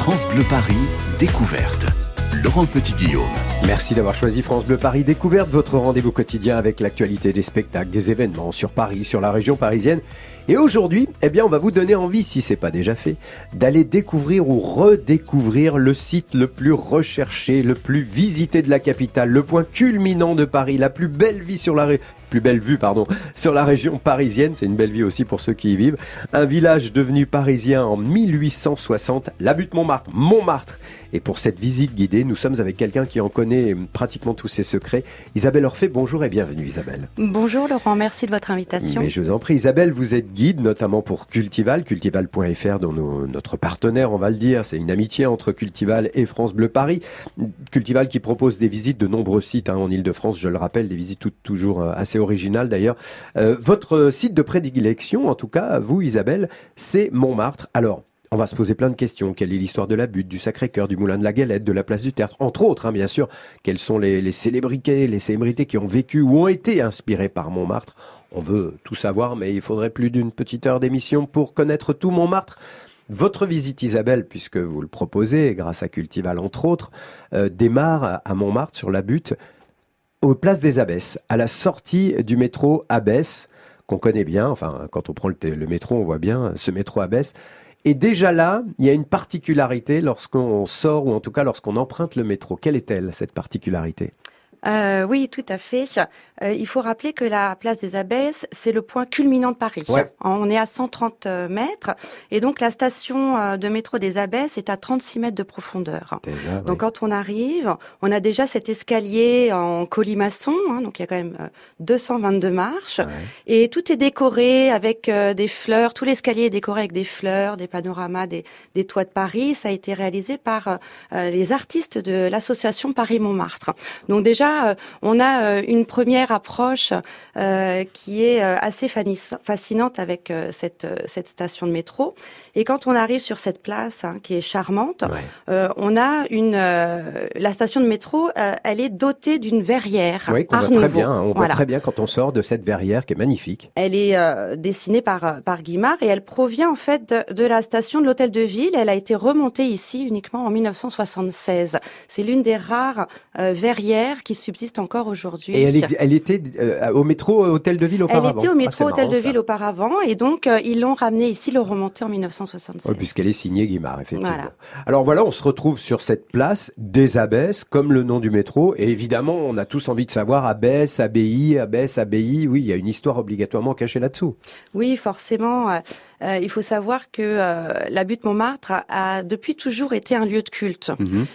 France Bleu Paris, découverte. Laurent Petit-Guillaume. Merci d'avoir choisi France Bleu Paris Découverte, votre rendez-vous quotidien avec l'actualité des spectacles, des événements sur Paris, sur la région parisienne. Et aujourd'hui, eh bien, on va vous donner envie, si c'est pas déjà fait, d'aller découvrir ou redécouvrir le site le plus recherché, le plus visité de la capitale, le point culminant de Paris, la plus belle vie sur la, plus belle vue pardon, sur la région parisienne. C'est une belle vie aussi pour ceux qui y vivent. Un village devenu parisien en 1860, la butte Montmartre, Montmartre. Et pour cette visite guidée, nous sommes avec quelqu'un qui en connaît pratiquement tous ses secrets. Isabelle Orphée, bonjour et bienvenue Isabelle. Bonjour Laurent, merci de votre invitation. Mais je vous en prie. Isabelle, vous êtes guide notamment pour Cultival, cultival.fr dont notre partenaire, on va le dire, c'est une amitié entre Cultival et France Bleu Paris. Cultival qui propose des visites de nombreux sites hein, en Ile-de-France, je le rappelle, des visites toujours euh, assez original d'ailleurs. Euh, votre site de prédilection, en tout cas, vous Isabelle, c'est Montmartre. Alors, on va se poser plein de questions. Quelle est l'histoire de la butte, du Sacré-Cœur, du Moulin de la Galette, de la place du Tertre, entre autres, hein, bien sûr. Quelles sont les, célébrités, les célébrités qui ont vécu ou ont été inspirées par Montmartre? On veut tout savoir, mais il faudrait plus d'une petite heure d'émission pour connaître tout Montmartre. Votre visite, Isabelle, puisque vous le proposez, grâce à Cultival entre autres, euh, démarre à Montmartre sur la butte aux places des Abbesses, à la sortie du métro Abbesse, qu'on connaît bien. Enfin, quand on prend le, métro, on voit bien ce métro Abbesse. Et déjà là, il y a une particularité lorsqu'on sort, ou en tout cas lorsqu'on emprunte le métro. Quelle est-elle, cette particularité? Euh, oui, tout à fait. Euh, il faut rappeler que la place des Abbesses, c'est le point culminant de Paris. On est à 130 euh, mètres et donc la station euh, de métro des Abbesses est à 36 mètres de profondeur. donc quand on arrive, on a déjà cet escalier en colimaçon, hein, donc il y a quand même 222 marches et tout est décoré avec des fleurs. Tout l'escalier est décoré avec des fleurs, des panoramas, des, des toits de Paris. Ça a été réalisé par les artistes de l'association Paris-Montmartre. Donc déjà euh, on a euh, une première approche euh, qui est assez fascinante avec cette, cette station de métro. Et quand on arrive sur cette place hein, qui est charmante, on a une la station de métro, elle est dotée d'une verrière. Oui, on voit très bien. On voit très bien quand on sort de cette verrière qui est magnifique. Elle est dessinée par par Guimard et elle provient en fait de, de la station de l'hôtel de ville. Elle a été remontée ici uniquement en 1976. C'est l'une des rares verrières qui subsiste encore aujourd'hui. Et elle, était euh, au métro euh, Hôtel de Ville auparavant Elle était au métro ah, Hôtel de Ville auparavant et donc euh, ils l'ont ramenée ici, le remonté en 1976. Oui, puisqu'elle est signée Guimard, effectivement. Alors voilà, on se retrouve sur cette place des Abbesses, comme le nom du métro, et évidemment, on a tous envie de savoir Abbesse, Abbaye, Abbesse, Abbaye. Oui, il y a une histoire obligatoirement cachée là-dessous. Oui, forcément. Il faut savoir que la butte Montmartre a, depuis toujours été un lieu de culte. Mhm.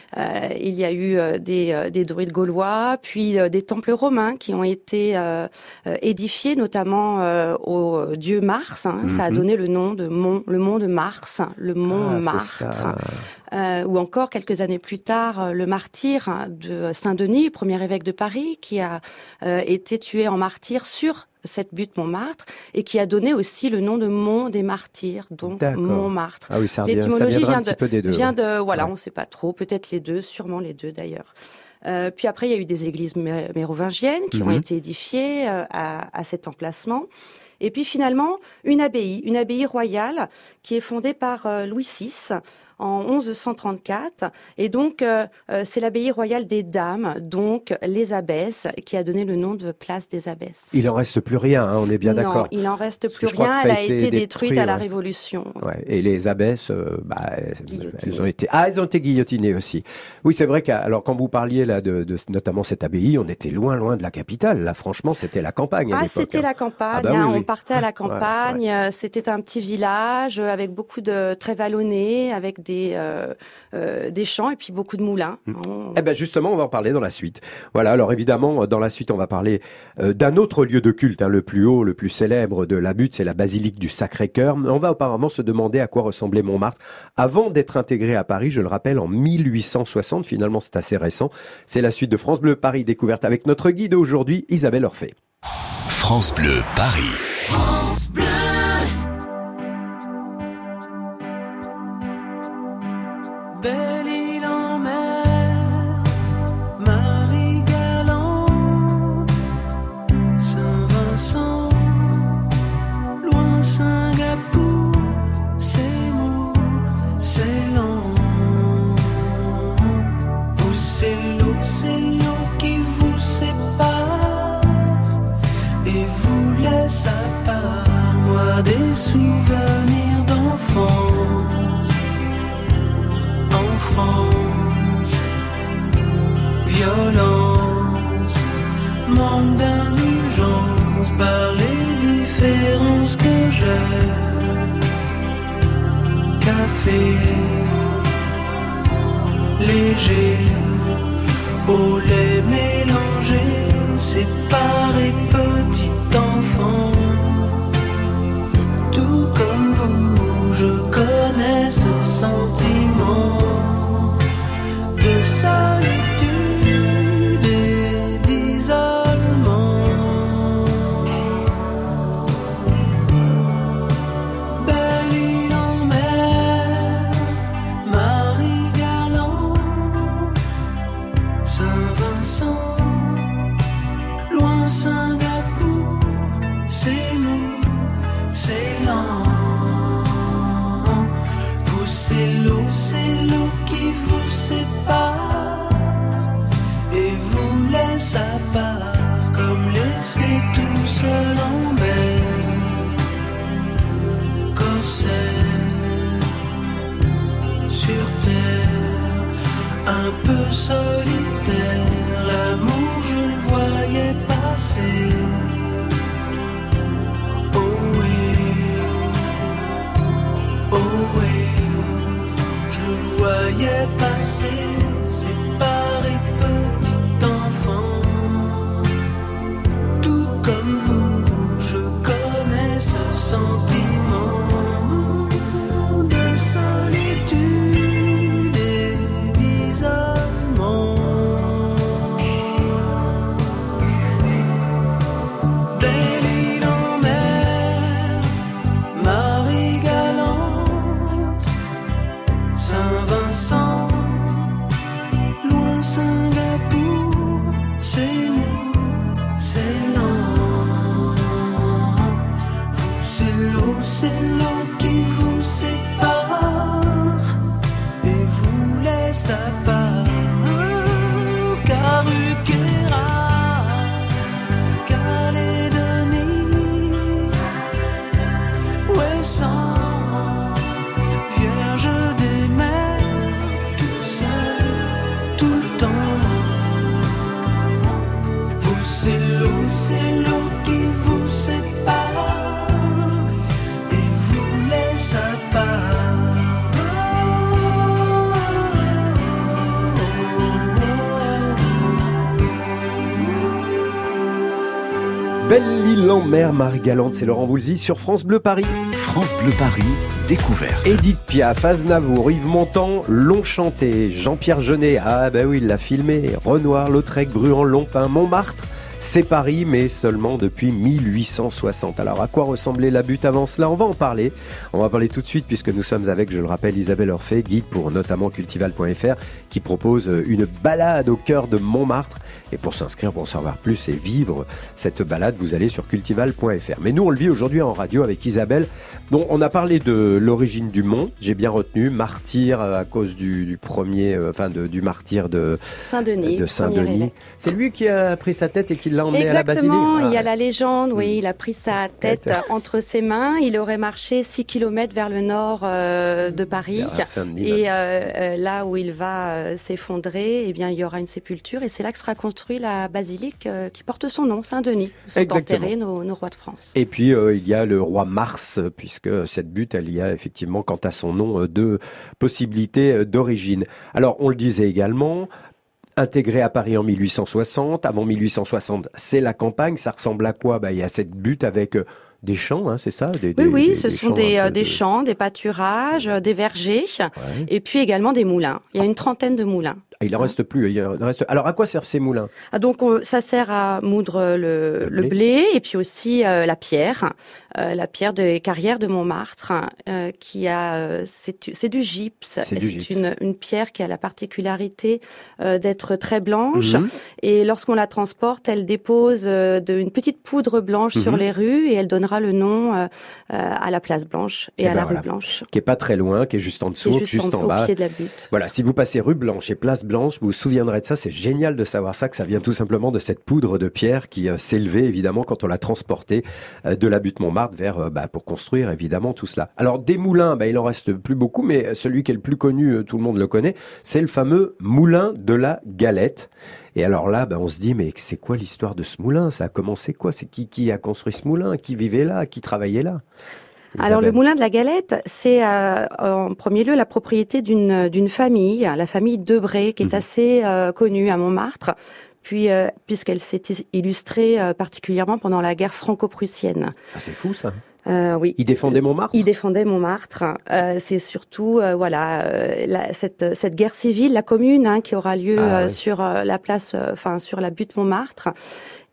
il y a eu des, des druides gaulois, puis euh, des temples romains qui ont été euh, euh, édifiés notamment au dieu Mars. Hein. Ça a mhm. donné le nom de mont, le mont de Mars, le mont ah, Martre. ou encore quelques années plus tard, le martyr de Saint-Denis, premier évêque de Paris, qui a été tué en martyr sur cette butte Montmartre et qui a donné aussi le nom de Mont des Martyrs, donc Montmartre. Ah oui, L'étymologie vient, de, vient de, voilà, on ne sait pas trop, peut-être les deux, sûrement les deux d'ailleurs. Euh, puis après, il y a eu des églises mérovingiennes qui ont mhm. été édifiées euh, à, à, cet emplacement. Et puis finalement, une abbaye, une abbaye royale qui est fondée par euh, Louis VI en 1134. Et donc, euh, euh, c'est l'abbaye royale des Dames, donc les abbesses, qui a donné le nom de place des abbesses. Il en reste plus rien, hein, on est bien d'accord. Non, il en reste plus rien. Elle a été, détruite à la Révolution. Ouais. Et les abbesses, euh, bah, elles ont été, ah, elles ont été guillotinées aussi. Oui, c'est vrai qu'alors quand vous parliez là de, de, notamment cette abbaye, on était loin, loin de la capitale. Là, franchement, c'était la campagne. Ah, c'était la campagne. Ah, bah hein, on partait à la campagne. C'était un petit village avec beaucoup de très vallonné, avec des, euh, euh, des champs et puis beaucoup de moulins. Mm. Eh ben justement, on va en parler dans la suite. Voilà, alors évidemment, dans la suite, on va parler euh, d'un autre lieu de culte, hein, le plus haut, le plus célèbre de la butte, c'est la basilique du Sacré-Cœur. On va apparemment se demander à quoi ressemblait Montmartre avant d'être intégré à Paris, je le rappelle, en 1860. Finalement, c'est assez récent. C'est la suite de France Bleu Paris découverte avec notre guide aujourd'hui, Isabelle Orphée. France Bleu Paris. Un peu solitaire, l'amour je le voyais passer. Oh oui, oh oui, je le voyais passer, Belle île en mer, Marie Galante, c'est Laurent Voulzy sur France Bleu Paris. France Bleu Paris, découverte. Edith Piaf, Aznavour, Yves Montand l'ont chanté. Jean-Pierre Jeunet, ah bah oui, il l'a filmé. Renoir, Lautrec, Bruant, Lompin, Montmartre. C'est Paris, mais seulement depuis 1860. Alors, à quoi ressemblait la butte avant cela? On va en parler. On va en parler tout de suite, puisque nous sommes avec, je le rappelle, Isabelle Orphée, guide pour notamment cultival.fr, qui propose une balade au cœur de Montmartre. Et pour s'inscrire, pour en savoir plus et vivre cette balade, vous allez sur cultival.fr. Mais nous, on le vit aujourd'hui en radio avec Isabelle, dont on a parlé de l'origine du mont. J'ai bien retenu, martyr euh, à cause du, du premier, euh, enfin de, du martyr de Saint-Denis. de Saint-Denis. C'est lui qui a pris sa tête et qui l'a emmené à la basilique. Exactement, il y a Ah. la légende, oui, il a pris sa tête entre ses mains, il aurait marché 6 km vers le nord euh, de Paris. Et euh, là où il va s'effondrer, eh bien, il y aura une sépulture et c'est là que sera construite la basilique euh, qui porte son nom, Saint-Denis, où sont Exactement. enterrés nos, nos rois de France. Et puis euh, il y a le roi Mars, puisque cette butte, elle y a effectivement, quant à son nom, euh, deux possibilités d'origine. Alors on le disait également, intégré à Paris en 1860. Avant 1860, c'est la campagne. Ça ressemble à quoi? Bah, Il y a cette butte avec des champs, hein, c'est ça des, Oui, des- oui, des- ce sont des, euh, des de- champs, des pâturages, euh, des vergers, Ouais. et puis également des moulins. Il y a une trentaine de moulins. Ah, il en reste plus. il en reste- Alors à quoi servent ces moulins? Ah, donc on- ça sert à moudre le, Le le blé. blé. et puis aussi euh, la pierre, euh, la pierre des carrières de Montmartre, euh, qui a c'est du gypse. C'est une, une pierre qui a la particularité d'être très blanche. Mhm. Et lorsqu'on la transporte, elle dépose de, une petite poudre blanche sur Mhm. les rues et elle donnera le nom euh, euh, à la place Blanche et, Eh à ben la voilà. rue Blanche. Qui est pas très loin, qui est juste en dessous, juste, juste, en, en, bas. au pied de la butte. Voilà, si vous passez rue Blanche et place Blanche, vous vous souviendrez de ça. C'est génial de savoir ça, que ça vient tout simplement de cette poudre de pierre qui euh, s'élevait évidemment quand on l'a transportée de la butte Montmartre vers bah, pour construire évidemment tout cela. Alors des moulins, bah, il en reste plus beaucoup, mais celui qui est le plus connu, tout le monde le connaît, c'est le fameux moulin de la Galette. Et alors là, bah, on se dit mais c'est quoi l'histoire de ce moulin? Ça a commencé quoi? C'est qui qui a construit ce moulin? Qui vivait là? Qui travaillait là? Alors le moulin de la Galette, c'est en premier lieu la propriété d'une d'une famille, la famille Debré, qui est mhm. assez connue à Montmartre puis puisqu'elle s'est illustrée particulièrement pendant la guerre franco-prussienne. Ah, c'est fou ça. Euh, oui. Il défendait Montmartre. Il défendait Montmartre. Euh, c'est surtout euh, voilà euh, la, cette, cette guerre civile, la commune, hein, qui aura lieu ah, sur la place, enfin sur la butte Montmartre.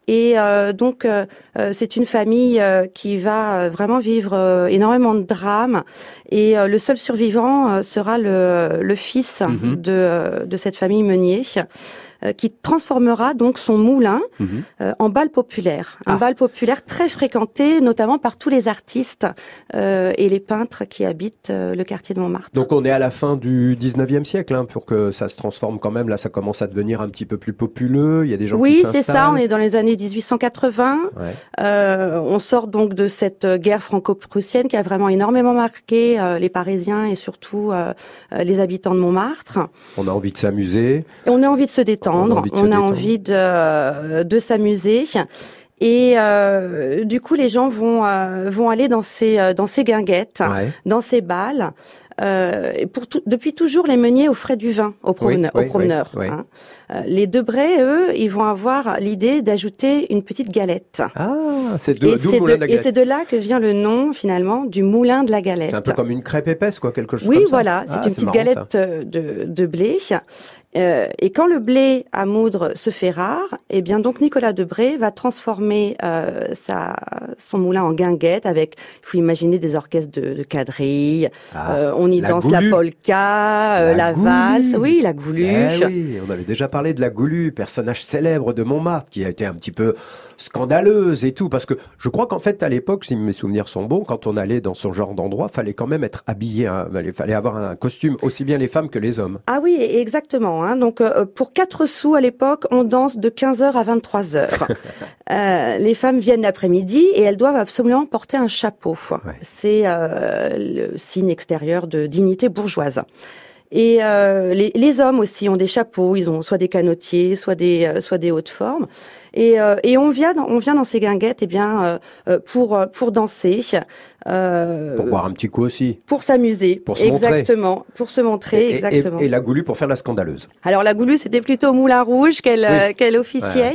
Et donc c'est une famille qui va vraiment vivre énormément de drames. Et le seul survivant sera le, le fils mhm. de, de cette famille Meunier. Euh, qui transformera donc son moulin mhm. euh, en bal populaire. Un ah. bal populaire très fréquenté, notamment par tous les artistes euh, et les peintres qui habitent le quartier de Montmartre. Donc on est à la fin du 19e siècle hein, pour que ça se transforme quand même. Là, ça commence à devenir un petit peu plus populeux. Il y a des gens oui, qui s'installent. Oui, c'est ça. On est dans les années 1880. on sort donc de cette guerre franco-prussienne qui a vraiment énormément marqué les Parisiens et surtout les habitants de Montmartre. On a envie de s'amuser. On a envie de se détendre on a envie de, de, s'amuser. Et euh, du coup, les gens vont euh, vont aller dans ces euh, dans ces guinguettes, dans ces balles. Euh, pour depuis toujours, les meuniers offraient du vin aux, promeneurs. Hein. les Debray, eux, ils vont avoir l'idée d'ajouter une petite galette. Ah, c'est de, de, Et c'est de là que vient le nom, finalement, du moulin de la galette. C'est un peu comme une crêpe épaisse, quoi, quelque chose oui, comme ça. Oui, voilà, c'est ah, une petite galette de, de blé. Euh, et quand le blé à moudre se fait rare, eh bien donc Nicolas Debré va transformer euh, sa, son moulin en guinguette avec, il faut imaginer des orchestres de, de quadrilles. Ah, euh, on y danse la polka, euh, la, valse, oui, la gouluche. Eh oui, on avait déjà parlé de la goulue, personnage célèbre de Montmartre qui a été un petit peu scandaleuse et tout, parce que je crois qu'en fait à l'époque, si mes souvenirs sont bons, quand on allait dans ce genre d'endroit, fallait quand même être habillé, hein, il fallait avoir un costume aussi bien les femmes que les hommes. Ah oui, exactement. Hein. Donc euh, pour 4 sous à l'époque, on danse de 15h à 23h. euh, les femmes viennent l'après-midi et elles doivent absolument porter un chapeau. C'est euh, le signe extérieur de dignité bourgeoise. Et euh, les, les, hommes aussi ont des chapeaux, ils ont soit des canotiers, soit des, euh, soit des hautes formes. Et, euh, et on vient dans, on vient dans ces guinguettes eh bien euh, euh, pour pour danser pour boire un petit coup aussi. pour s'amuser. Pour se exactement. Montrer. pour se montrer et, exactement. et, la goulue pour faire la scandaleuse. Alors la goulue c'était plutôt au Moulin Rouge qu'elle qu'elle officiait.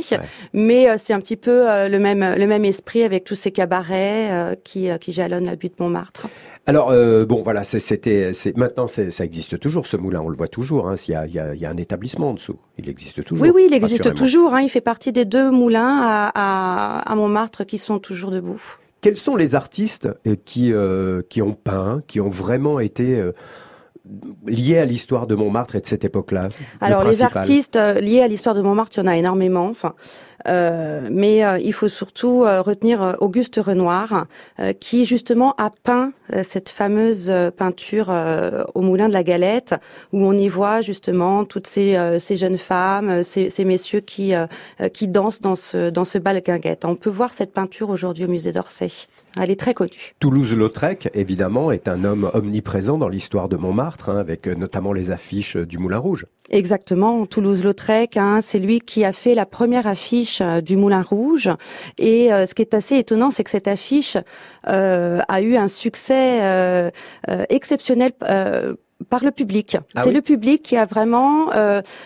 Mais c'est un petit peu le même le même esprit avec tous ces cabarets qui qui jalonnent la butte Montmartre alors euh, bon voilà, c'était, c'est maintenant ça existe toujours ce moulin, on le voit toujours. Hein, il, y a, il, y a, il y a un établissement en dessous, il existe toujours. Oui oui, il existe toujours. Hein, il fait partie des deux moulins à, à, à, Montmartre qui sont toujours debout. Quels sont les artistes euh, qui euh, qui ont peint, qui ont vraiment été liés à l'histoire de Montmartre et de cette époque-là? Alors les artistes liés à l'histoire de Montmartre, il y en a énormément. Enfin, mais euh, il faut surtout euh, retenir Auguste Renoir, qui justement a peint cette fameuse peinture au Moulin de la Galette, où on y voit justement toutes ces, ces jeunes femmes, ces, ces messieurs qui, qui dansent dans ce, dans ce bal guinguette. On peut voir cette peinture aujourd'hui au musée d'Orsay. Elle est très connue. Toulouse-Lautrec, évidemment, est un homme omniprésent dans l'histoire de Montmartre, hein, avec notamment les affiches du Moulin Rouge. Exactement, Toulouse-Lautrec, hein, c'est lui qui a fait la première affiche euh, du Moulin Rouge. Et euh, ce qui est assez étonnant, c'est que cette affiche euh, a eu un succès exceptionnel par le public. Ah c'est le public qui a vraiment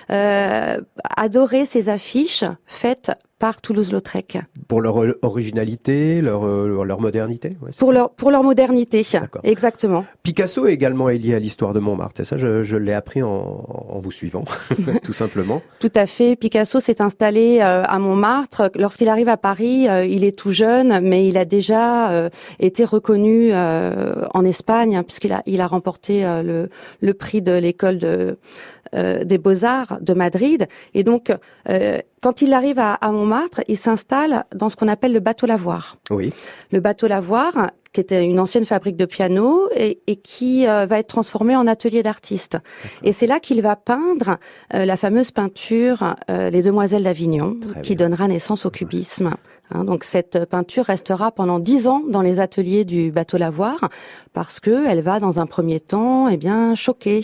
adoré ces affiches faites par Toulouse-Lautrec. Pour leur originalité, leur, euh, leur modernité Pour leur, pour leur modernité, exactement. Picasso est également lié à l'histoire de Montmartre, et ça je, je l'ai appris en, en, vous suivant, tout simplement. Tout à fait. Picasso s'est installé euh, à Montmartre. Lorsqu'il arrive à Paris, euh, il est tout jeune, mais il a déjà été reconnu en Espagne, hein, puisqu'il a, il a remporté le, le prix de l'école de des beaux-arts de Madrid. Et donc, quand il arrive à, Montmartre, il s'installe dans ce qu'on appelle le bateau lavoir. Oui. Le bateau lavoir, qui était une ancienne fabrique de piano et, qui euh, va être transformé en atelier d'artiste. Et c'est là qu'il va peindre la fameuse peinture Les Demoiselles d'Avignon, qui donnera naissance au cubisme. Hein, donc cette peinture restera pendant dix ans dans les ateliers du bateau lavoir parce que elle va dans un premier temps, eh bien, choquer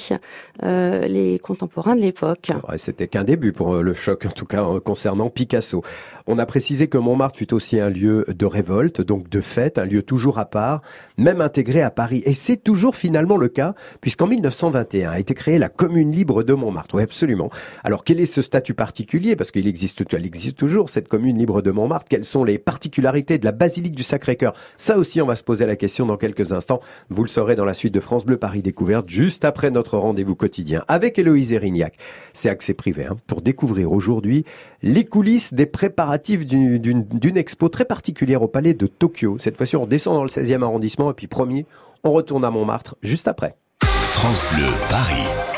euh, les contemporains de l'époque. C'était qu'un début pour euh, le choc, en tout cas concernant Picasso. On a précisé que Montmartre fut aussi un lieu de révolte, donc de fête, un lieu toujours à part même intégrée à Paris. Et c'est toujours finalement le cas, puisqu'en 1921 a été créée la commune libre de Montmartre. Oui, absolument. Alors quel est ce statut particulier? Parce qu'il existe, elle existe toujours, cette commune libre de Montmartre. Quelles sont les particularités de la basilique du Sacré-Cœur Ça aussi, on va se poser la question dans quelques instants. Vous le saurez dans la suite de France Bleu Paris Découverte, juste après notre rendez-vous quotidien avec Héloïse Erignac. C'est accès privé, hein, pour découvrir aujourd'hui les coulisses des préparatifs d'une expo très particulière au palais de Tokyo. Cette fois-ci, on descend dans le 16e arrondissement et puis premier, on retourne à Montmartre juste après. France Bleu Paris.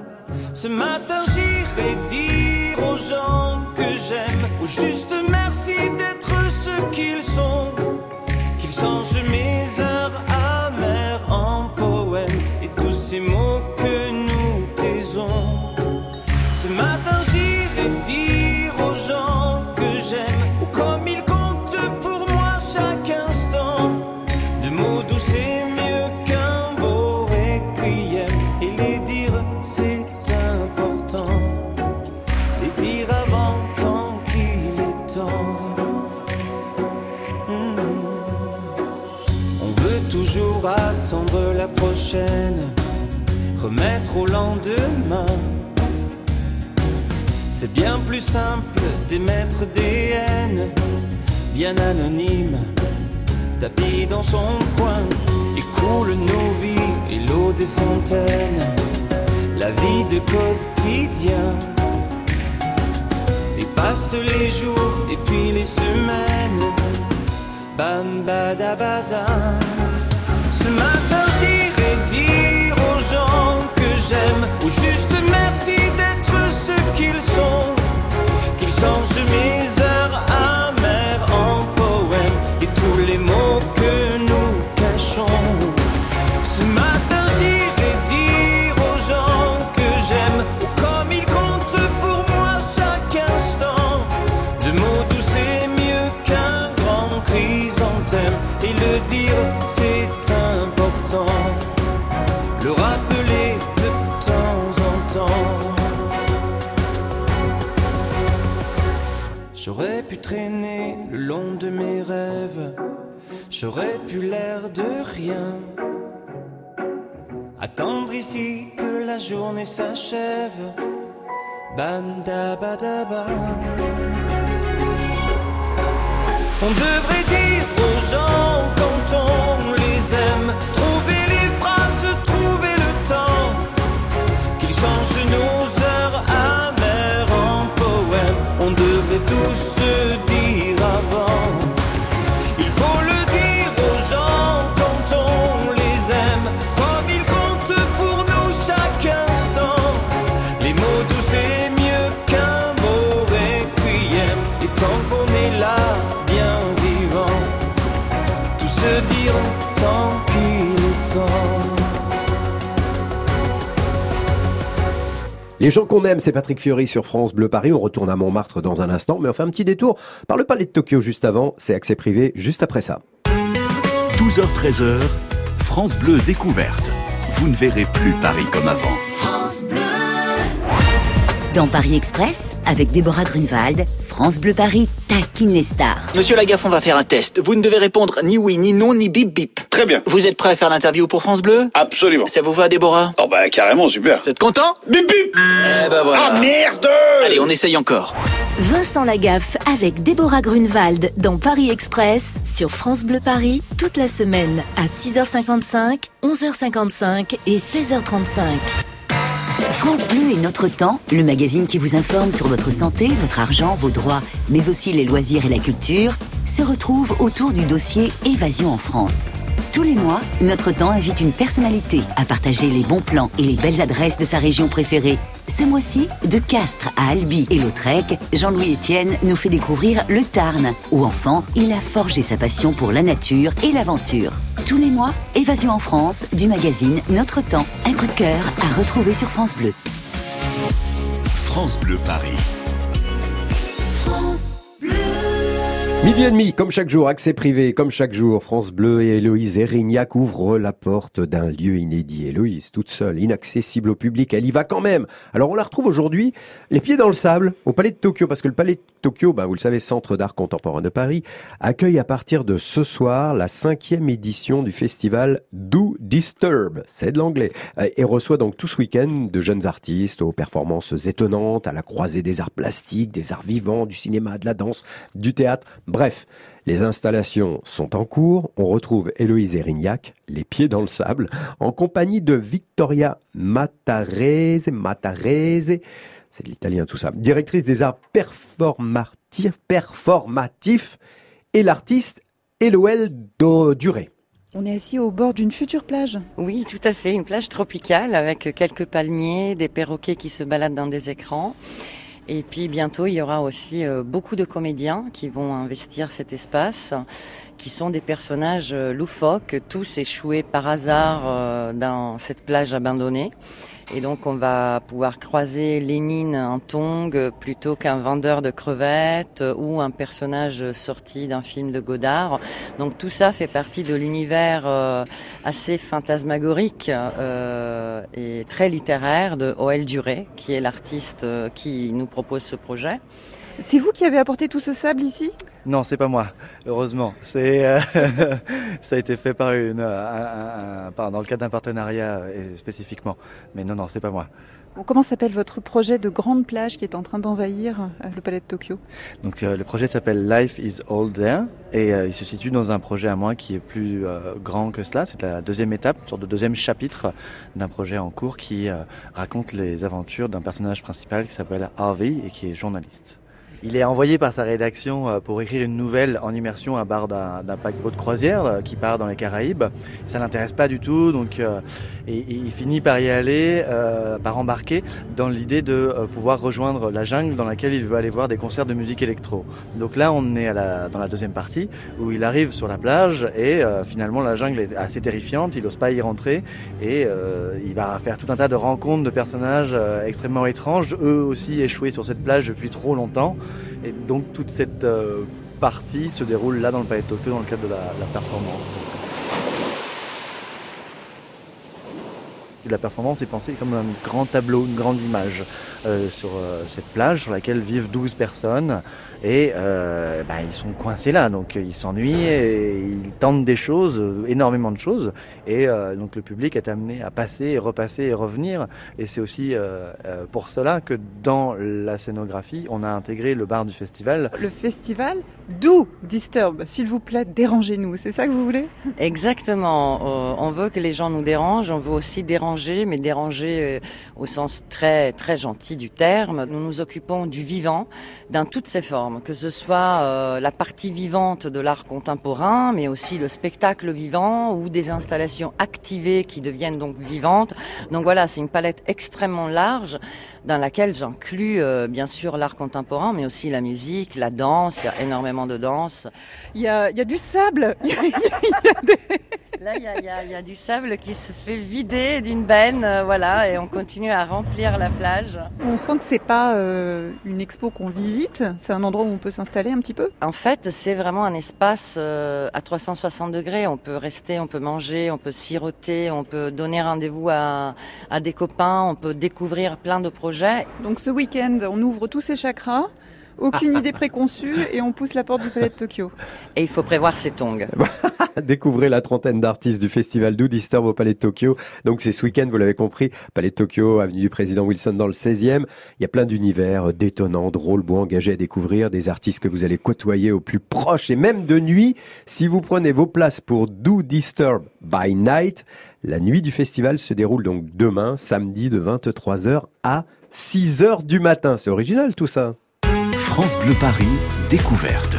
Ce matin, j'irai dire aux gens que j'aime, ou juste merci d'être ce qu'ils sont, qu'ils changent mes heures remettre au lendemain. C'est bien plus simple d'émettre des haines, bien anonymes, tapis dans son coin. Et coule nos vies et l'eau des fontaines, la vie de quotidien. Et passent les jours et puis les semaines. Bam badabadam. Ce matin j'irai dire gens que j'aime, ou juste merci d'être ce qu'ils sont, qu'ils changent mes heures amères en poèmes et tous les mots que nous cachons. Ce matin j'irai dire aux gens que j'aime, comme ils comptent pour moi chaque instant. De mots doux c'est mieux qu'un grand chrysanthème, et le dire c'est important. Le rappeler de temps en temps. J'aurais pu traîner le long de mes rêves, j'aurais pu l'air de rien. Attendre ici que la journée s'achève. Bam da ba da bam. On devrait dire aux gens quand on les aime, qu'ils changent Les gens qu'on aime, c'est Patrick Fiori sur France Bleu Paris. On retourne à Montmartre dans un instant, mais on fait un petit détour par le palais de Tokyo juste avant. C'est accès privé juste après ça. 12h-13h, France Bleu découverte. Vous ne verrez plus Paris comme avant. France Bleu. Dans Paris Express, avec Déborah Grunewald, France Bleu Paris taquine les stars. Monsieur Lagaffe, on va faire un test. Vous ne devez répondre ni oui, ni non, ni bip bip. Très bien. Vous êtes prêt à faire l'interview pour France Bleu? Absolument. Ça vous va, Déborah? Oh bah carrément, super. Vous êtes content? Bip bip Eh ben voilà. Ah merde Allez, on essaye encore. Vincent Lagaffe avec Déborah Grunewald dans Paris Express sur France Bleu Paris toute la semaine à 6h55, 11h55 et 16h35. France Bleu est notre temps, le magazine qui vous informe sur votre santé, votre argent, vos droits, mais aussi les loisirs et la culture. se retrouve autour du dossier Évasion en France. Tous les mois, Notre Temps invite une personnalité à partager les bons plans et les belles adresses de sa région préférée. Ce mois-ci, de Castres à Albi et Lautrec, Jean-Louis Etienne nous fait découvrir le Tarn, où enfant, il a forgé sa passion pour la nature et l'aventure. Tous les mois, Évasion en France du magazine Notre Temps. Un coup de cœur à retrouver sur France Bleu. France Bleu Paris. Midi et demi, comme chaque jour, accès privé, comme chaque jour, France Bleu et Héloïse Erignac ouvrent la porte d'un lieu inédit. Héloïse, toute seule, inaccessible au public, elle y va quand même. Alors on la retrouve aujourd'hui, les pieds dans le sable, au Palais de Tokyo, parce que le Palais de Tokyo, ben, vous le savez, Centre d'art contemporain de Paris, accueille à partir de ce soir la cinquième édition du festival Do Disturb, c'est de l'anglais, euh, et reçoit donc tout ce week-end de jeunes artistes aux performances étonnantes, à la croisée des arts plastiques, des arts vivants, du cinéma, de la danse, du théâtre. Bref, les installations sont en cours. On retrouve Héloïse Erignac, les pieds dans le sable, en compagnie de Victoria Matarese, Matarese, c'est de l'italien tout ça, directrice des arts performatifs, performatifs et l'artiste Eloël Duré. On est assis au bord d'une future plage. Oui, tout à fait, une plage tropicale avec quelques palmiers, des perroquets qui se baladent dans des écrans. Et puis bientôt, il y aura aussi euh, beaucoup de comédiens qui vont investir cet espace, qui sont des personnages euh, loufoques, tous échoués par hasard euh, dans cette plage abandonnée. Et donc on va pouvoir croiser Lénine en tong plutôt qu'un vendeur de crevettes ou un personnage sorti d'un film de Godard. Donc tout ça fait partie de l'univers euh, assez fantasmagorique euh, et très littéraire de O.L. Duré, qui est l'artiste euh, qui nous propose ce projet. C'est vous qui avez apporté tout ce sable ici? Non, c'est pas moi, heureusement. C'est, euh, ça a été fait par une, euh, dans le cadre d'un partenariat euh, spécifiquement. Mais non, non, c'est pas moi. comment s'appelle votre projet de grande plage qui est en train d'envahir le palais de Tokyo? Donc le projet s'appelle Life is All There et il se situe dans un projet à moi qui est plus grand que cela. C'est la deuxième étape, une sorte de deuxième chapitre d'un projet en cours qui raconte les aventures d'un personnage principal qui s'appelle Harvey et qui est journaliste. Il est envoyé par sa rédaction euh, pour écrire une nouvelle en immersion à bord d'un paquebot de croisière euh, qui part dans les Caraïbes. Ça l'intéresse pas du tout, donc euh, il finit par y aller, par embarquer dans l'idée de pouvoir rejoindre la jungle dans laquelle il veut aller voir des concerts de musique électro. Donc là, on est à la, dans la deuxième partie où il arrive sur la plage et finalement la jungle est assez terrifiante. Il n'ose pas y rentrer et il va faire tout un tas de rencontres de personnages extrêmement étranges, eux aussi échoués sur cette plage depuis trop longtemps. Et donc toute cette euh, partie se déroule là dans le Palais de Tokyo dans le cadre de la, performance. la performance est pensée comme un grand tableau, une grande image euh, sur euh, cette plage sur laquelle vivent 12 personnes et euh, bah, ils sont coincés là, donc ils s'ennuient et ils tentent des choses, énormément de choses. Et euh, donc le public est amené à passer et repasser et revenir. Et c'est aussi euh, euh, pour cela que dans la scénographie, on a intégré le bar du festival. Le festival d'où Disturb, s'il vous plaît, dérangez-nous. C'est ça que vous voulez? Exactement. on veut que les gens nous dérangent. On veut aussi déranger, mais déranger au sens très très gentil du terme. Nous nous occupons du vivant dans toutes ses formes que ce soit euh, la partie vivante de l'art contemporain, mais aussi le spectacle vivant ou des installations activées qui deviennent donc vivantes. Donc voilà, c'est une palette extrêmement large dans laquelle j'inclus euh, bien sûr l'art contemporain, mais aussi la musique, la danse. Il y a énormément de danse. Il y a, il y a du sable. Il y, a, il y, a, du sable qui se fait vider d'une benne, euh, voilà, et on continue à remplir la plage. On sent que c'est pas euh, une expo qu'on visite, c'est un endroit où on peut s'installer un petit peu? En fait, c'est vraiment un espace euh, à 360 degrés. On peut rester, on peut manger, on peut siroter, on peut donner rendez-vous à, à des copains, on peut découvrir plein de projets. Donc ce week-end, on ouvre tous ces chakras aucune idée préconçue et on pousse la porte du palais de Tokyo. Et il faut prévoir ses tongs. Découvrez la trentaine d'artistes du festival Do Disturb au palais de Tokyo. Donc c'est ce week-end, vous l'avez compris, palais de Tokyo, avenue du président Wilson dans le 16e. Il y a plein d'univers détonnants, drôles, beaux, engagés à découvrir, des artistes que vous allez côtoyer au plus proche et même de nuit. Si vous prenez vos places pour Do Disturb by Night, la nuit du festival se déroule donc demain, samedi de 23h à 6h du matin. C'est original tout ça. France Bleu Paris, découverte.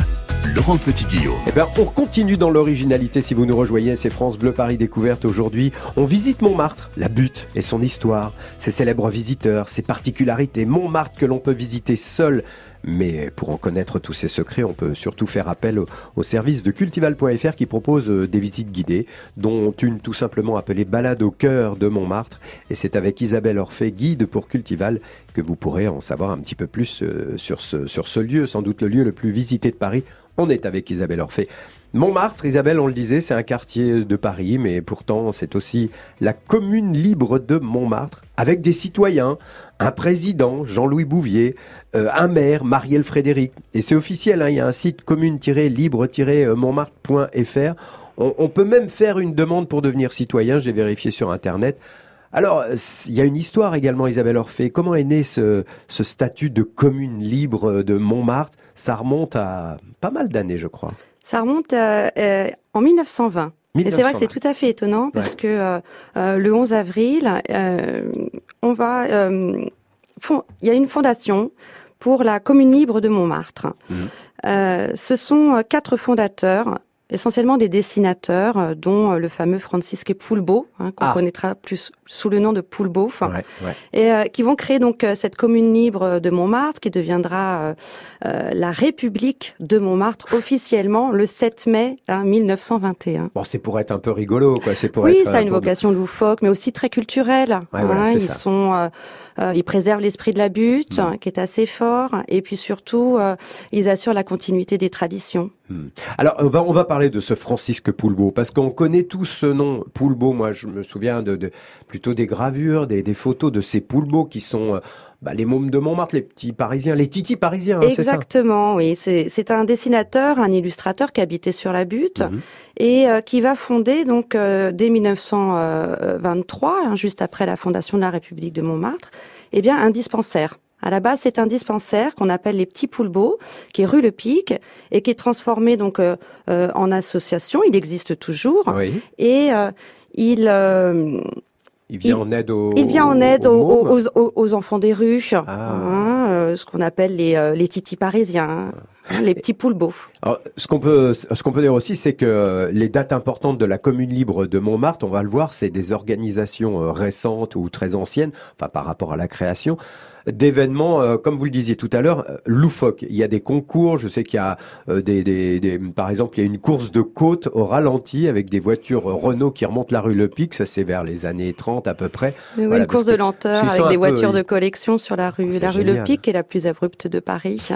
Laurent Petit-Guillaume. Eh bien, on continue dans l'originalité si vous nous rejoignez. C'est France Bleu Paris Découverte aujourd'hui. On visite Montmartre, la butte et son histoire, ses célèbres visiteurs, ses particularités. Montmartre que l'on peut visiter seul mais pour en connaître tous ces secrets, on peut surtout faire appel au, service de cultival.fr qui propose euh, des visites guidées, dont une tout simplement appelée Balade au cœur de Montmartre. Et c'est avec Isabelle Orphée, guide pour Cultival, que vous pourrez en savoir un petit peu plus euh, sur ce, sur ce lieu, sans doute le lieu le plus visité de Paris. On est avec Isabelle Orphée. Montmartre, Isabelle, on le disait, c'est un quartier de Paris, mais pourtant c'est aussi la commune libre de Montmartre, avec des citoyens, un président, Jean-Louis Bouvier, euh, un maire, Marielle Frédéric. Et c'est officiel, hein, il y a un site commune-libre-montmartre.fr. On, peut même faire une demande pour devenir citoyen, j'ai vérifié sur Internet. Alors, il y a une histoire également, Isabelle Orphée. Comment est né ce, ce statut de commune libre de Montmartre? Ça remonte à pas mal d'années, je crois. Ça remonte euh, euh, en 1920. Et c'est vrai que c'est tout à fait étonnant parce que euh, euh, le 11 avril, on va, il y a une fondation pour la commune libre de Montmartre. Mmh. ce sont quatre fondateurs essentiellement des dessinateurs, euh, dont euh, le fameux Francisque Poulbeau, hein, qu'on ah. connaîtra plus sous le nom de Poulbeau, et euh, qui vont créer donc cette commune libre de Montmartre, qui deviendra la République de Montmartre officiellement le 7 mai 1921. Hein, bon, c'est pour être un peu rigolo, quoi. C'est pour oui, être, ça a une vocation loufoque, mais aussi très culturelle. Hein, ils sont, ils préservent l'esprit de la butte, mm. qui est assez fort, et puis surtout, ils assurent la continuité des traditions. Hmm. Alors, on va, on va parler de ce Francisque Poulbeau, parce qu'on connaît tous ce nom, Poulbeau. Moi, je me souviens de, plutôt des gravures, des, photos de ces Poulbeaux qui sont euh, bah, les mômes de Montmartre, les petits parisiens, les titis parisiens, hein, Exactement, oui. C'est un dessinateur, un illustrateur qui habitait sur la butte mhm. et euh, qui va fonder, donc, euh, dès 1923, hein, juste après la fondation de la République de Montmartre, eh bien, un dispensaire. À la base, c'est un dispensaire qu'on appelle les petits poulbeaux, qui est rue Le Pic et qui est transformé donc euh, euh, en association. Il existe toujours et euh, il il vient en aide aux, il vient en aide aux, aux, enfants des rues, ah. hein, ce qu'on appelle les, les titis parisiens. Hein, les petits poulbeaux. ce qu'on peut, ce qu'on peut dire aussi, c'est que les dates importantes de la commune libre de Montmartre, on va le voir, c'est des organisations récentes ou très anciennes, enfin par rapport à la création d'événements, euh, comme vous le disiez tout à l'heure, euh, loufoques. Il y a des concours, je sais qu'il y a euh, des, des, des, par exemple, il y a une course de côte au ralenti avec des voitures Renault qui remontent la rue Le Pic, ça c'est vers les années 30 à peu près. Oui, une course de lenteur avec des voitures de collection sur la rue, la rue Le Pic, qui est la plus abrupte de Paris.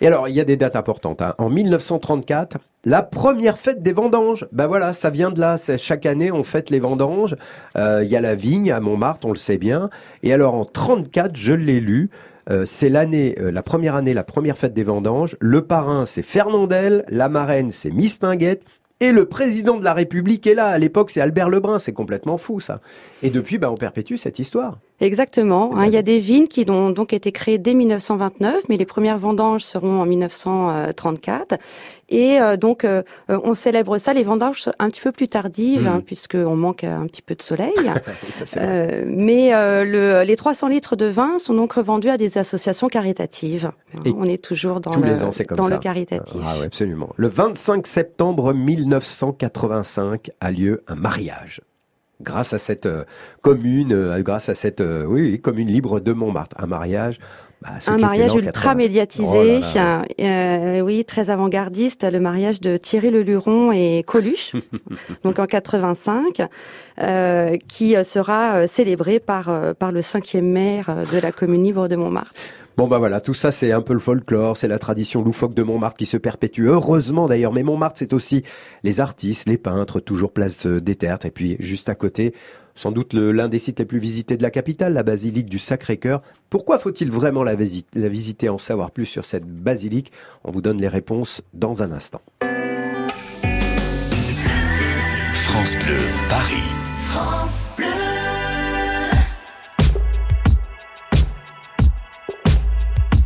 Et alors, il y a des dates importantes. Hein. En 1934, la première fête des vendanges, ben voilà, ça vient de là. Chaque année, on fête les vendanges. Euh, il y a la vigne à Montmartre, on le sait bien. Et alors en 34, je l'ai lu. Euh, c'est l'année, euh, la première année, la première fête des vendanges. Le parrain, c'est Fernandel. La marraine, c'est Mistinguette. Et le président de la République est là. À l'époque, c'est Albert Lebrun. C'est complètement fou, ça. Et depuis, bah, on perpétue cette histoire. Exactement. Hein, il y a des vignes qui ont donc été créées dès 1929, mais les premières vendanges seront en 1934. Et euh, donc, euh, on célèbre ça, les vendanges un petit peu plus tardives, hein, mmh. puisqu'on manque un petit peu de soleil. euh, mais le, les 300 litres de vin sont donc revendus à des associations caritatives. Et on est toujours dans, le, les ans, comme dans le caritatif. Ah oui, absolument. Le 25 septembre 1985 a lieu un mariage grâce à cette euh, commune, euh, grâce à cette euh, oui, commune libre de Montmartre. Un mariage. Bah, un mariage ultra médiatisé, oh oui, très avant-gardiste, le mariage de Thierry Leluron et Coluche, donc en 85, qui sera célébré par par le cinquième maire de la commune libre de Montmartre. Bon bah voilà, tout ça c'est un peu le folklore, c'est la tradition loufoque de Montmartre qui se perpétue, heureusement d'ailleurs, mais Montmartre c'est aussi les artistes, les peintres, toujours place des Tertres, et puis juste à côté, sans doute l'un des sites les plus visités de la capitale, la basilique du Sacré-Cœur. Pourquoi faut-il vraiment la, la visiter, en savoir plus sur cette basilique? On vous donne les réponses dans un instant. France Bleu, Paris. France Bleu.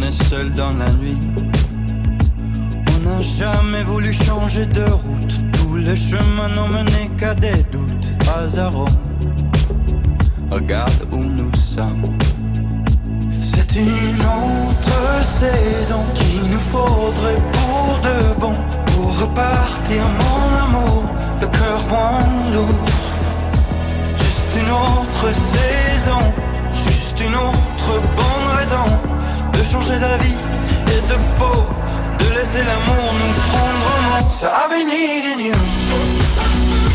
On est seul dans la nuit. On n'a jamais voulu changer de route. Tous les chemins n'ont mené qu'à des doutes. Hasard, regarde où nous sommes. C'est une autre saison qu'il nous faudrait pour de bon. Pour repartir, mon amour, le cœur moins lourd. Juste une autre saison, juste une autre bonne raison de changer d'avis et de peau, de laisser l'amour nous prendre en main. So I've been needing you,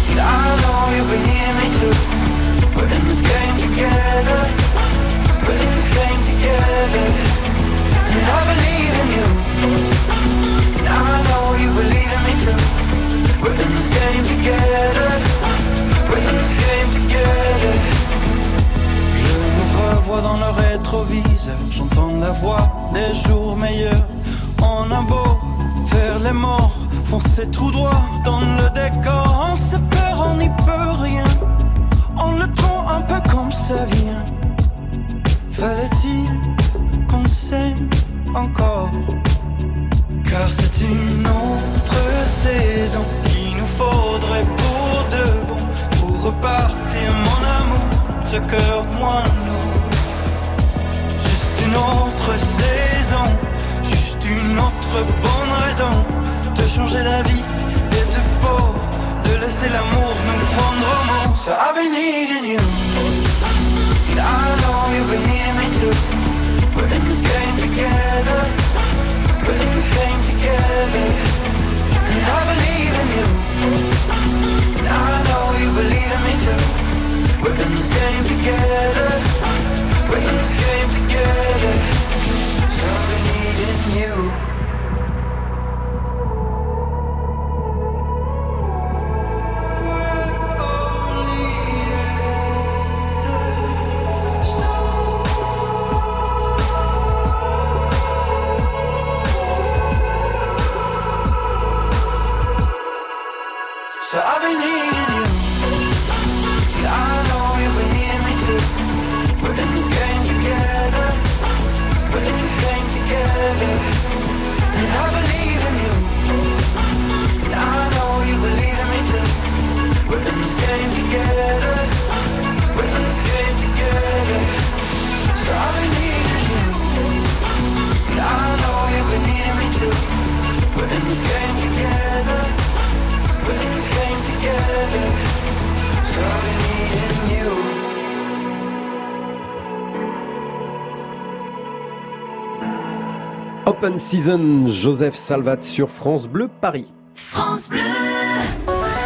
and I know you've been needing me too. We're in this game together, we're in this game together, and I believe in you, and I know you believe in me too. We're in this game together, j'entends la voix des jours meilleurs. On a beau faire les morts, foncer tout droit dans le décor. On se perd, on n'y peut rien. On le prend un peu comme ça vient. Fallait-il qu'on s'aime encore? Car c'est une autre saison qu'il nous faudrait pour de bon. Pour repartir, mon amour, le cœur moins lourd. Autre saison, juste une autre bonne raison de changer d'avis et de peau, de laisser l'amour nous prendre au mot. So I've been needing you, and I know you've been needing me too. We're in this game together, we're in this game together, and I believe in you, and I know you believe in me too. We're in this game together, we're in this game together. So I've been needing you. Season, Joseph Salvat sur France Bleu Paris. France Bleu.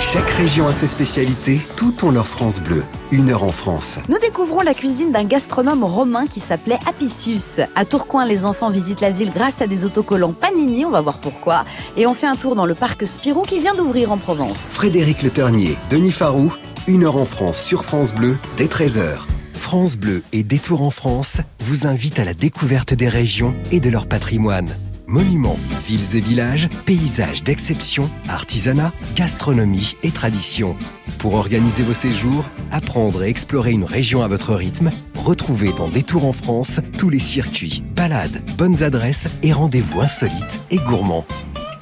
Chaque région a ses spécialités, tout ont leur France Bleu. Une heure en France. Nous découvrons la cuisine d'un gastronome romain qui s'appelait Apicius. À Tourcoing, les enfants visitent la ville grâce à des autocollants Panini, on va voir pourquoi. Et on fait un tour dans le parc Spirou qui vient d'ouvrir en Provence. Frédéric Le Ternier, Denis Farou, une heure en France sur France Bleu, dès 13h. France Bleu et Détour en France vous invitent à la découverte des régions et de leur patrimoine. Monuments, villes et villages, paysages d'exception, artisanat, gastronomie et tradition. Pour organiser vos séjours, apprendre et explorer une région à votre rythme, retrouvez dans Détour en France tous les circuits, balades, bonnes adresses et rendez-vous insolites et gourmands.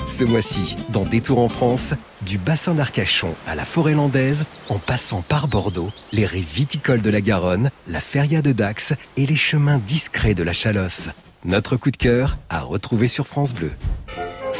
Ce mois-ci, dans Détour en France, du bassin d'Arcachon à la forêt landaise, en passant par Bordeaux, les rives viticoles de la Garonne, la feria de Dax et les chemins discrets de la Chalosse. Notre coup de cœur à retrouver sur France Bleu.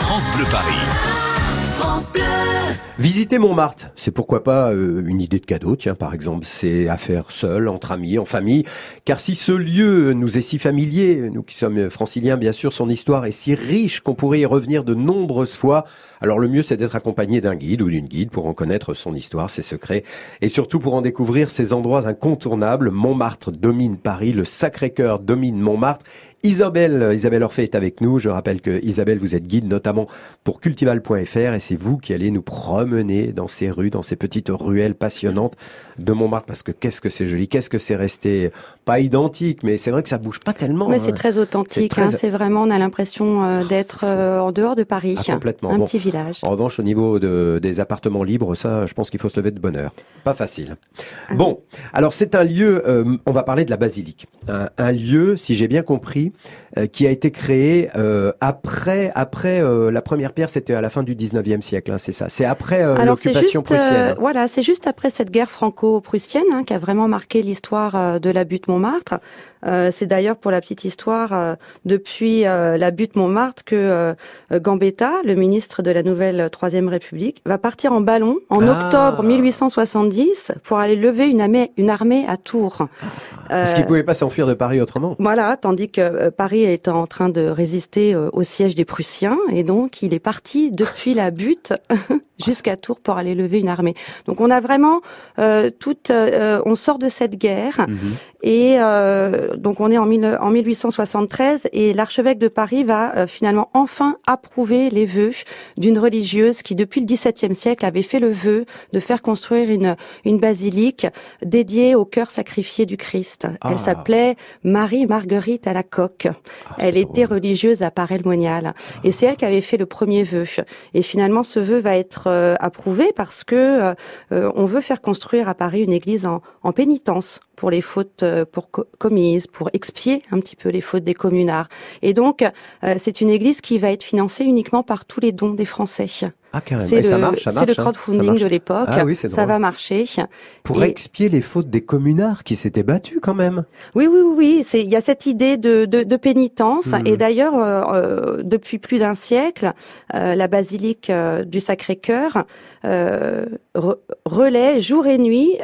France Bleu Paris. Visiter Montmartre, c'est pourquoi pas euh, une idée de cadeau, tiens par exemple, c'est à faire seul, entre amis, en famille, car si ce lieu nous est si familier, nous qui sommes franciliens bien sûr, son histoire est si riche qu'on pourrait y revenir de nombreuses fois, alors le mieux c'est d'être accompagné d'un guide ou d'une guide pour en connaître son histoire, ses secrets, et surtout pour en découvrir ces endroits incontournables. Montmartre domine Paris, le Sacré-Cœur domine Montmartre, Isabelle, Isabelle Orphée est avec nous. Je rappelle que Isabelle, vous êtes guide notamment pour cultival.fr et c'est vous qui allez nous promener dans ces rues, dans ces petites ruelles passionnantes de Montmartre parce que qu'est-ce que c'est joli, qu'est-ce que c'est resté pas identique, mais c'est vrai que ça bouge pas tellement. Mais c'est hein. très authentique. Hein. C'est vraiment, on a l'impression euh, d'être euh, en dehors de Paris. Ah, complètement. Un petit village. En revanche, au niveau de, des appartements libres, ça, je pense qu'il faut se lever de bonne heure. Pas facile. Ah bon, alors c'est un lieu. Euh, on va parler de la basilique. un lieu, si j'ai bien compris euh, qui a été créé euh, après après euh, la première pierre, c'était à la fin du 19e siècle, hein, c'est ça. C'est après l'occupation prussienne. voilà, c'est juste après cette guerre franco-prussienne hein, qui a vraiment marqué l'histoire de la butte Montmartre. Euh, c'est d'ailleurs pour la petite histoire euh, depuis euh, la butte Montmartre que Gambetta, le ministre de la nouvelle Troisième République, va partir en ballon en ah. octobre 1870 pour aller lever une armée, une armée à Tours. Parce qu'il pouvait pas s'enfuir de Paris autrement. Voilà, tandis que Paris est en train de résister au siège des Prussiens et donc il est parti depuis la butte jusqu'à Tours pour aller lever une armée. Donc on a vraiment euh, toute, on sort de cette guerre mhm. et donc on est en, en 1873 et l'archevêque de Paris va euh, finalement enfin approuver les vœux d'une religieuse qui depuis le XVIIe siècle avait fait le vœu de faire construire une, une basilique dédiée au cœur sacrifié du Christ. Elle ah. s'appelait Marie Marguerite à la coque. Ah, elle était religieuse à Paray-le-Monial et c'est elle qui avait fait le premier vœu. Et finalement ce vœu va être euh, approuvé parce que euh, on veut faire construire à Paris une église en, en pénitence pour les fautes pour commises pour expier un petit peu les fautes des communards. Et donc, euh, c'est une église qui va être financée uniquement par tous les dons des Français. Ah, carrément. C'est le, ça marche, le hein. crowdfunding de l'époque. Ah, oui, ça va marcher. Pour expier les fautes des communards qui s'étaient battus quand même. Oui, oui, oui. Il y a cette idée de, de, de pénitence. Hmm. Et d'ailleurs, euh, euh, depuis plus d'un siècle, euh, la basilique du Sacré-Cœur relaie jour et nuit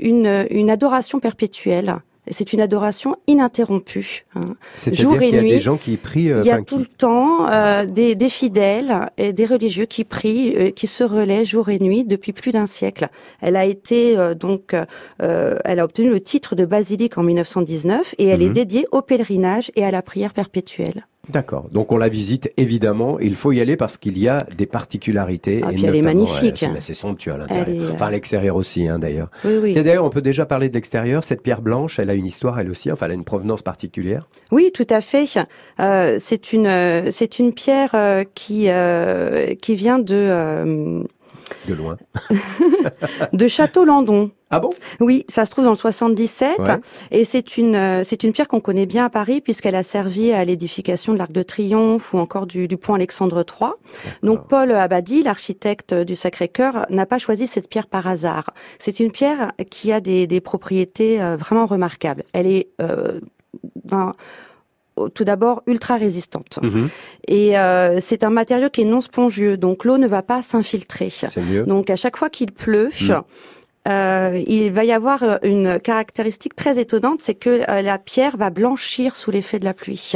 une, une adoration perpétuelle. C'est une adoration ininterrompue. Hein. Jour et nuit. Il y a des gens qui prient. Euh, il y a tout le temps euh, des, des, fidèles et des religieux qui prient, euh, qui se relaient jour et nuit depuis plus d'un siècle. Elle a été donc, elle a obtenu le titre de basilique en 1919 et elle est mhm. dédiée au pèlerinage et à la prière perpétuelle. D'accord. Donc on la visite évidemment. Il faut y aller parce qu'il y a des particularités. Ah, et puis elle est magnifique. c'est somptueux à l'intérieur. Enfin à l'extérieur aussi, hein, d'ailleurs. Oui, oui. D'ailleurs, on peut déjà parler de l'extérieur. Cette pierre blanche, elle a une histoire, elle aussi. Enfin, elle a une provenance particulière. Oui, tout à fait. Euh, c'est une, euh, c'est une pierre euh, qui euh, qui vient de de loin. de Château-Landon. Ah bon? Oui, ça se trouve dans le 77 et c'est une euh, c'est une pierre qu'on connaît bien à Paris puisqu'elle a servi à l'édification de l'Arc de Triomphe ou encore du, du pont Alexandre III. Donc Paul Abadi, l'architecte du Sacré-Cœur, n'a pas choisi cette pierre par hasard. C'est une pierre qui a des, des propriétés euh, vraiment remarquables. Elle est euh, tout d'abord ultra résistante. Mhm. Et euh, c'est un matériau qui est non spongieux, donc l'eau ne va pas s'infiltrer. Donc à chaque fois qu'il pleut, mhm. Euh, il va y avoir euh, une caractéristique très étonnante, c'est que la pierre va blanchir sous l'effet de la pluie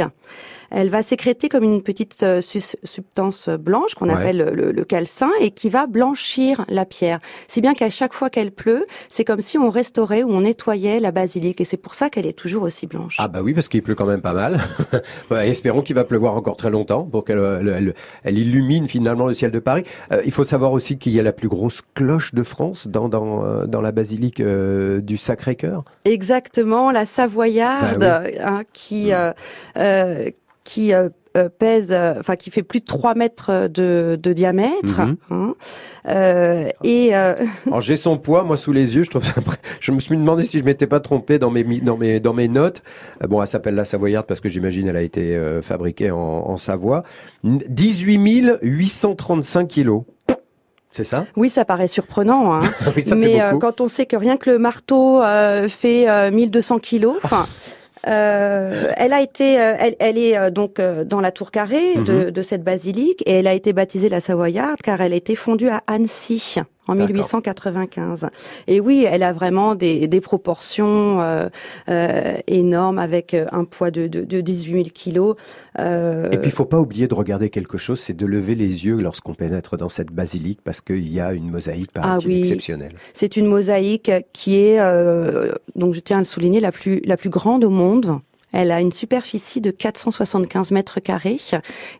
elle va sécréter comme une petite euh, substance blanche qu'on appelle le, le, calcin et qui va blanchir la pierre. Si bien qu'à chaque fois qu'elle pleut, c'est comme si on restaurait ou on nettoyait la basilique et c'est pour ça qu'elle est toujours aussi blanche. Ah bah oui, parce qu'il pleut quand même pas mal. espérons qu'il va pleuvoir encore très longtemps pour qu'elle elle, illumine finalement le ciel de Paris. Euh, il faut savoir aussi qu'il y a la plus grosse cloche de France dans, dans, euh, dans la basilique du Sacré-Cœur. Exactement, la Savoyarde, bah hein, qui, mmh. euh, qui euh, euh, pèse, euh, enfin qui fait plus de 3 mètres de, de diamètre. Mhm. Hein. Euh, et Alors j'ai son poids moi sous les yeux. Je trouve. je me suis demandé si je m'étais pas trompé dans mes dans mes dans mes notes. bon, elle s'appelle la Savoyarde parce que j'imagine elle a été fabriquée en, en Savoie. 18 835 kilos. C'est ça? Oui, ça paraît surprenant. Hein. oui, ça Mais quand on sait que rien que le marteau fait 1200 kilos, Euh, elle a été, euh, elle, elle est euh, donc dans la tour carrée de, mhm. de, cette basilique et elle a été baptisée la Savoyarde car elle a été fondue à Annecy en 1895. Et oui, elle a vraiment des, des proportions euh, euh, énormes avec euh, un poids de, de, de 18 000 kilos. Euh... Et puis, il faut pas oublier de regarder quelque chose, c'est de lever les yeux lorsqu'on pénètre dans cette basilique parce qu'il y a une mosaïque par ah, oui. exceptionnelle. C'est une mosaïque qui est, euh, donc je tiens à le souligner, la plus, la plus grande au monde. Elle a une superficie de 475 mètres carrés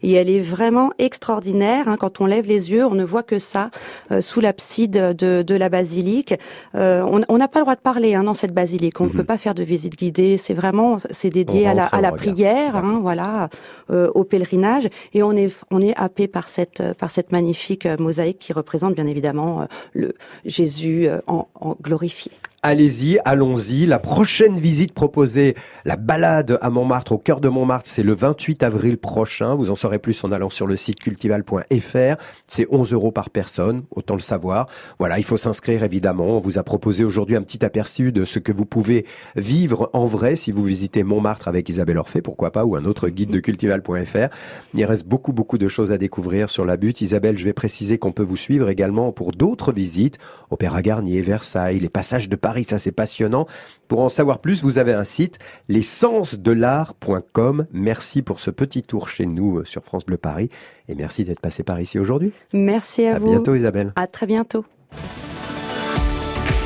et elle est vraiment extraordinaire. Hein. Quand on lève les yeux, on ne voit que ça euh, sous l'abside de, de, la basilique. Euh, on n'a pas le droit de parler hein, dans cette basilique. On ne mhm. peut pas faire de visite guidée. C'est vraiment c'est dédié à la, à la prière, hein, voilà, euh, au pèlerinage. Et on est on est happé par cette par cette magnifique mosaïque qui représente bien évidemment le Jésus en, en glorifié. Allez-y, allons-y. La prochaine visite proposée, la balade à Montmartre, au cœur de Montmartre, c'est le 28 avril prochain. Vous en saurez plus en allant sur le site cultival.fr. C'est 11 euros par personne, autant le savoir. Voilà, il faut s'inscrire évidemment. On vous a proposé aujourd'hui un petit aperçu de ce que vous pouvez vivre en vrai si vous visitez Montmartre avec Isabelle Orphée, pourquoi pas, ou un autre guide de cultival.fr. Il reste beaucoup, beaucoup de choses à découvrir sur la butte. Isabelle, je vais préciser qu'on peut vous suivre également pour d'autres visites. Opéra Garnier, Versailles, les passages de Paris ça c'est passionnant. Pour en savoir plus, vous avez un site, l'essence-de-l'art.com. Merci pour ce petit tour chez nous euh, sur France Bleu Paris et merci d'être passé par ici aujourd'hui. Merci à, à vous. À bientôt Isabelle. À très bientôt.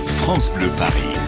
France Bleu Paris.